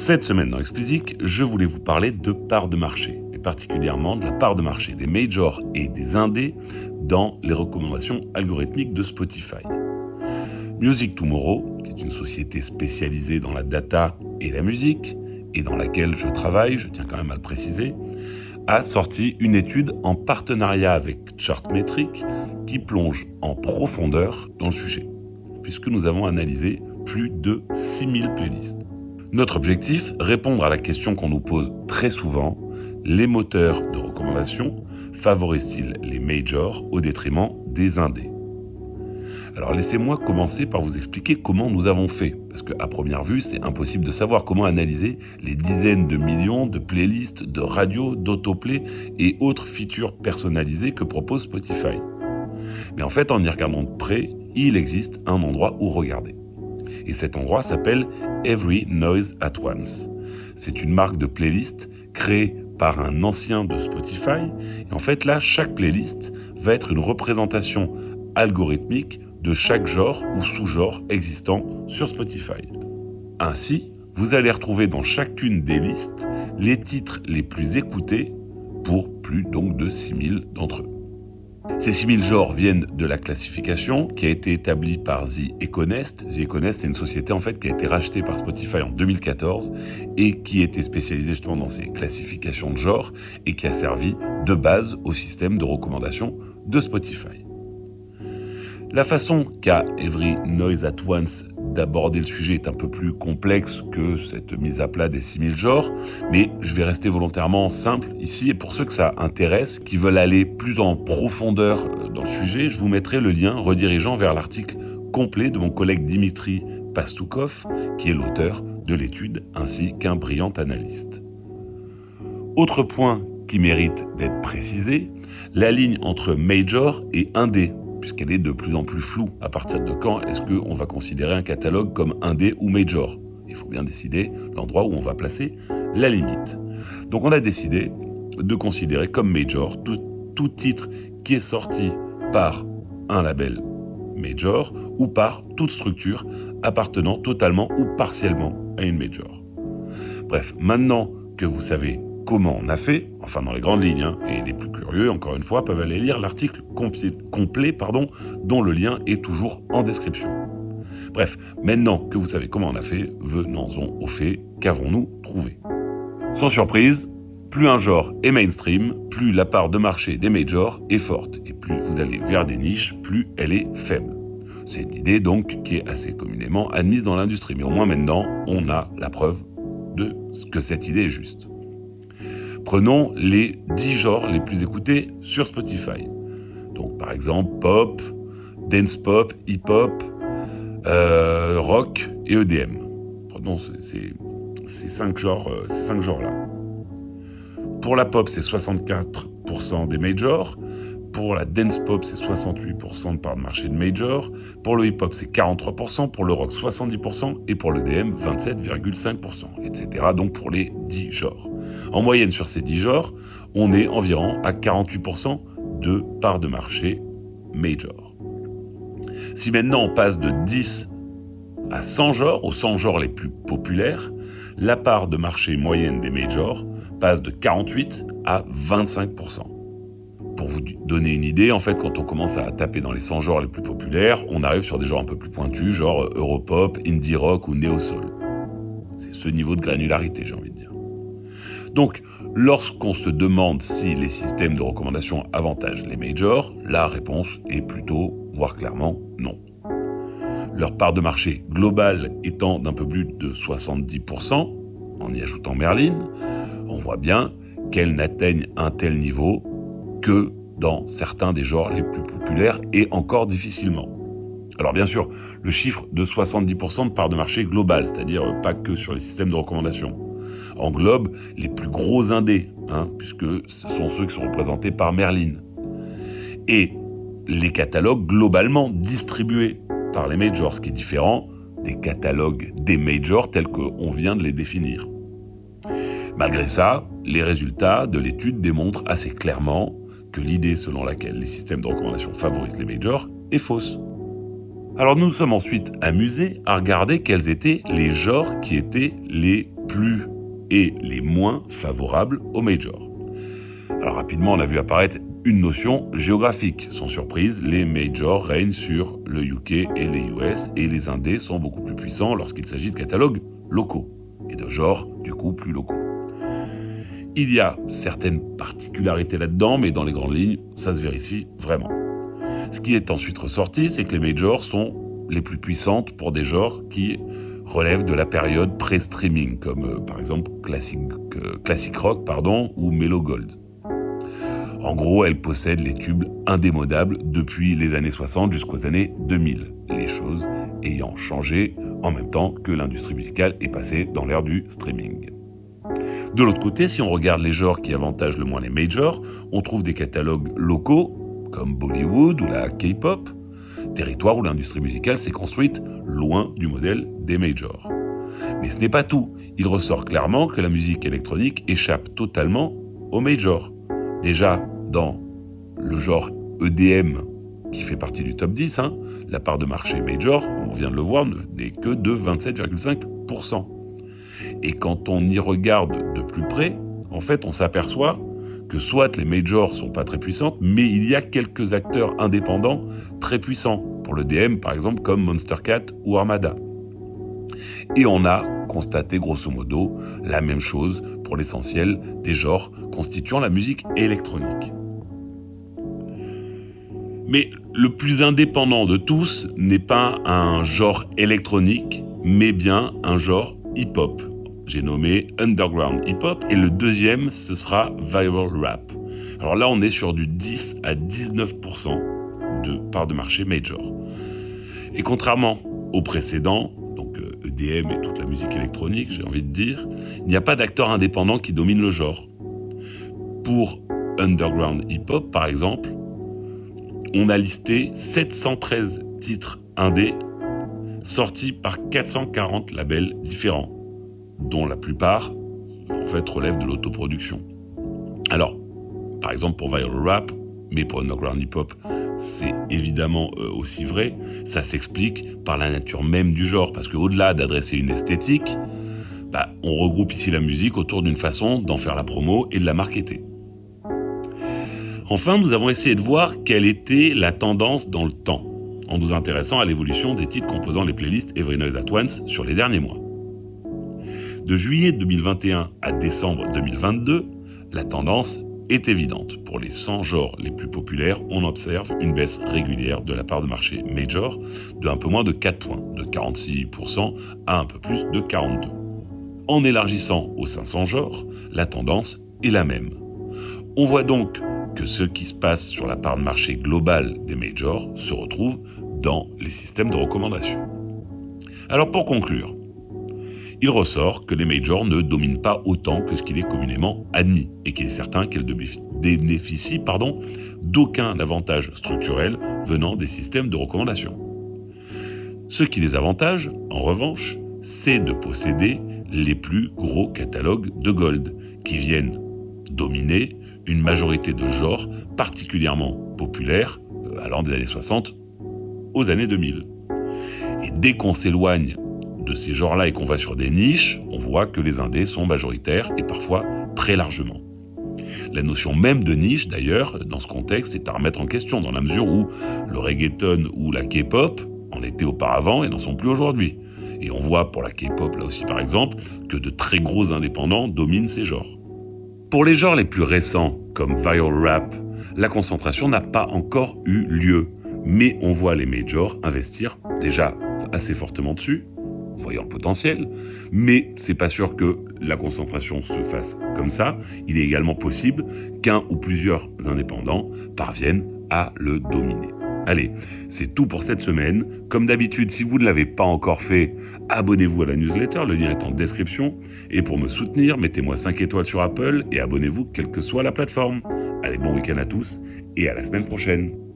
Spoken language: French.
Cette semaine dans Explicit, je voulais vous parler de part de marché, et particulièrement de la part de marché des majors et des indés dans les recommandations algorithmiques de Spotify. Music Tomorrow, qui est une société spécialisée dans la data et la musique, et dans laquelle je travaille, je tiens quand même à le préciser, a sorti une étude en partenariat avec Chartmetric qui plonge en profondeur dans le sujet, puisque nous avons analysé plus de 6000 playlists. Notre objectif, répondre à la question qu'on nous pose très souvent, les moteurs de recommandation favorisent-ils les majors au détriment des indés? Alors laissez-moi commencer par vous expliquer comment nous avons fait, parce qu'à première vue, c'est impossible de savoir comment analyser les dizaines de millions de playlists, de radios, d'autoplay et autres features personnalisées que propose Spotify. Mais en fait, en y regardant de près, il existe un endroit où regarder. Et cet endroit s'appelle Every Noise at Once. C'est une marque de playlist créée par un ancien de Spotify. Et en fait, là, chaque playlist va être une représentation algorithmique de chaque genre ou sous-genre existant sur Spotify. Ainsi, vous allez retrouver dans chacune des listes les titres les plus écoutés pour plus donc de 6000 d'entre eux. Ces 6000 genres viennent de la classification qui a été établie par The Econest. The Econest est une société en fait qui a été rachetée par Spotify en 2014 et qui était spécialisée justement dans ces classifications de genres et qui a servi de base au système de recommandation de Spotify. La façon qu'a Every Noise at Once d'aborder le sujet est un peu plus complexe que cette mise à plat des 6000 genres, mais je vais rester volontairement simple ici et pour ceux que ça intéresse, qui veulent aller plus en profondeur euh, dans le sujet, je vous mettrai le lien redirigeant vers l'article complet de mon collègue Dimitri Pastoukov, qui est l'auteur de l'étude ainsi qu'un brillant analyste. Autre point qui mérite d'être précisé, la ligne entre major et indé puisqu'elle est de plus en plus floue. À partir de quand est-ce qu'on va considérer un catalogue comme indé ou major? Il faut bien décider l'endroit où on va placer la limite. Donc on a décidé de considérer comme major tout, tout titre qui est sorti par un label major ou par toute structure appartenant totalement ou partiellement à une major. Bref, maintenant que vous savez comment on a fait, enfin dans les grandes lignes, hein, et les plus curieux, encore une fois, peuvent aller lire l'article complet, pardon, dont le lien est toujours en description. Bref, maintenant que vous savez comment on a fait, venons-en au fait, qu'avons-nous trouvé? Sans surprise, plus un genre est mainstream, plus la part de marché des majors est forte, et plus vous allez vers des niches, plus elle est faible. C'est une idée donc qui est assez communément admise dans l'industrie, mais au moins maintenant, on a la preuve de ce que cette idée est juste. Prenons les 10 genres les plus écoutés sur Spotify. Donc par exemple pop, dance pop, hip hop, euh, rock et EDM. Prenons ces, ces, cinq genres, euh, ces cinq genres là. Pour la pop, c'est 64% des majors. Pour la dance pop, c'est 68% de part de marché de major. Pour le hip hop, c'est 43%. Pour le rock, 70%. Et pour le DM, 27,5%. Etc. Donc pour les 10 genres. En moyenne sur ces 10 genres, on est environ à 48% de part de marché major. Si maintenant on passe de 10 à 100 genres, aux 100 genres les plus populaires, la part de marché moyenne des majors passe de 48 à 25%. Pour vous donner une idée, en fait, quand on commence à taper dans les 100 genres les plus populaires, on arrive sur des genres un peu plus pointus, genre Europop, Indie Rock ou Neo Soul. C'est ce niveau de granularité, j'ai envie de dire. Donc, lorsqu'on se demande si les systèmes de recommandation avantagent les majors, la réponse est plutôt, voire clairement, non. Leur part de marché globale étant d'un peu plus de 70%, en y ajoutant Merlin, on voit bien qu'elles n'atteignent un tel niveau que dans certains des genres les plus populaires et encore difficilement. Alors bien sûr, le chiffre de 70% de part de marché globale, c'est-à-dire pas que sur les systèmes de recommandation, englobe les plus gros indés, hein, puisque ce sont ceux qui sont représentés par Merlin. Et les catalogues globalement distribués par les majors, ce qui est différent des catalogues des majors tels qu'on vient de les définir. Malgré ça, les résultats de l'étude démontrent assez clairement que l'idée selon laquelle les systèmes de recommandation favorisent les majors est fausse. Alors nous nous sommes ensuite amusés à regarder quels étaient les genres qui étaient les plus et les moins favorables aux majors. Alors rapidement, on a vu apparaître une notion géographique. Sans surprise, les majors règnent sur le UK et les US et les indés sont beaucoup plus puissants lorsqu'il s'agit de catalogues locaux et de genres du coup plus locaux. Il y a certaines particularités là-dedans, mais dans les grandes lignes, ça se vérifie vraiment. Ce qui est ensuite ressorti, c'est que les majors sont les plus puissantes pour des genres qui relèvent de la période pré-streaming, comme euh, par exemple classic, euh, classic rock pardon, ou Mellow Gold. En gros, elles possèdent les tubes indémodables depuis les années 60 jusqu'aux années 2000, les choses ayant changé en même temps que l'industrie musicale est passée dans l'ère du streaming. De l'autre côté, si on regarde les genres qui avantagent le moins les majors, on trouve des catalogues locaux, comme Bollywood ou la K-pop, territoire où l'industrie musicale s'est construite loin du modèle des majors. Mais ce n'est pas tout. Il ressort clairement que la musique électronique échappe totalement aux majors. Déjà, dans le genre EDM, qui fait partie du top 10, hein, la part de marché major, on vient de le voir, n'est que de 27,5%. Et quand on y regarde de plus près, en fait, on s'aperçoit que soit les majors sont pas très puissantes, mais il y a quelques acteurs indépendants très puissants. Pour le DM, par exemple, comme Monster Cat ou Armada. Et on a constaté grosso modo la même chose pour l'essentiel des genres constituant la musique électronique. Mais le plus indépendant de tous n'est pas un genre électronique, mais bien un genre hip-hop. J'ai nommé Underground Hip-Hop et le deuxième, ce sera Viral Rap. Alors là, on est sur du 10 à 19% de part de marché major. Et contrairement au précédent, donc EDM et toute la musique électronique, j'ai envie de dire, il n'y a pas d'acteur indépendant qui domine le genre. Pour Underground Hip-Hop, par exemple, on a listé 713 titres indés sortis par 440 labels différents, dont la plupart en fait relèvent de l'autoproduction. Alors, par exemple pour Viral Rap, mais pour Underground Hip Hop, c'est évidemment euh, aussi vrai. Ça s'explique par la nature même du genre, parce qu'au-delà d'adresser une esthétique, bah, on regroupe ici la musique autour d'une façon d'en faire la promo et de la marketer. Enfin, nous avons essayé de voir quelle était la tendance dans le temps, en nous intéressant à l'évolution des titres composant les playlists Every Noise at Once sur les derniers mois. De juillet 2021 à décembre 2022, la tendance est évidente. Pour les 100 genres les plus populaires, on observe une baisse régulière de la part de marché major de un peu moins de 4 points, de 46% à un peu plus de 42%. En élargissant aux 500 genres, la tendance est la même. On voit donc que ce qui se passe sur la part de marché globale des majors se retrouve dans les systèmes de recommandation. Alors pour conclure, il ressort que les majors ne dominent pas autant que ce qu'il est communément admis et qu'il est certain qu'elles bénéficient d'aucun avantage structurel venant des systèmes de recommandation. Ce qui les avantage, en revanche, c'est de posséder les plus gros catalogues de Gold qui viennent dominer une majorité de genres particulièrement populaires euh, allant des années 60 aux années 2000. Et dès qu'on s'éloigne de ces genres-là et qu'on va sur des niches, on voit que les indés sont majoritaires et parfois très largement. La notion même de niche, d'ailleurs, dans ce contexte, est à remettre en question dans la mesure où le reggaeton ou la K-pop en étaient auparavant et n'en sont plus aujourd'hui. Et on voit pour la K-pop, là aussi par exemple, que de très gros indépendants dominent ces genres. Pour les genres les plus récents, comme viral rap, la concentration n'a pas encore eu lieu, mais on voit les majors investir déjà assez fortement dessus, voyant le potentiel, mais c'est pas sûr que la concentration se fasse comme ça. Il est également possible qu'un ou plusieurs indépendants parviennent à le dominer. Allez, c'est tout pour cette semaine. Comme d'habitude, si vous ne l'avez pas encore fait, abonnez-vous à la newsletter, le lien est en description. Et pour me soutenir, mettez-moi 5 étoiles sur Apple et abonnez-vous quelle que soit la plateforme. Allez, bon week-end à tous et à la semaine prochaine.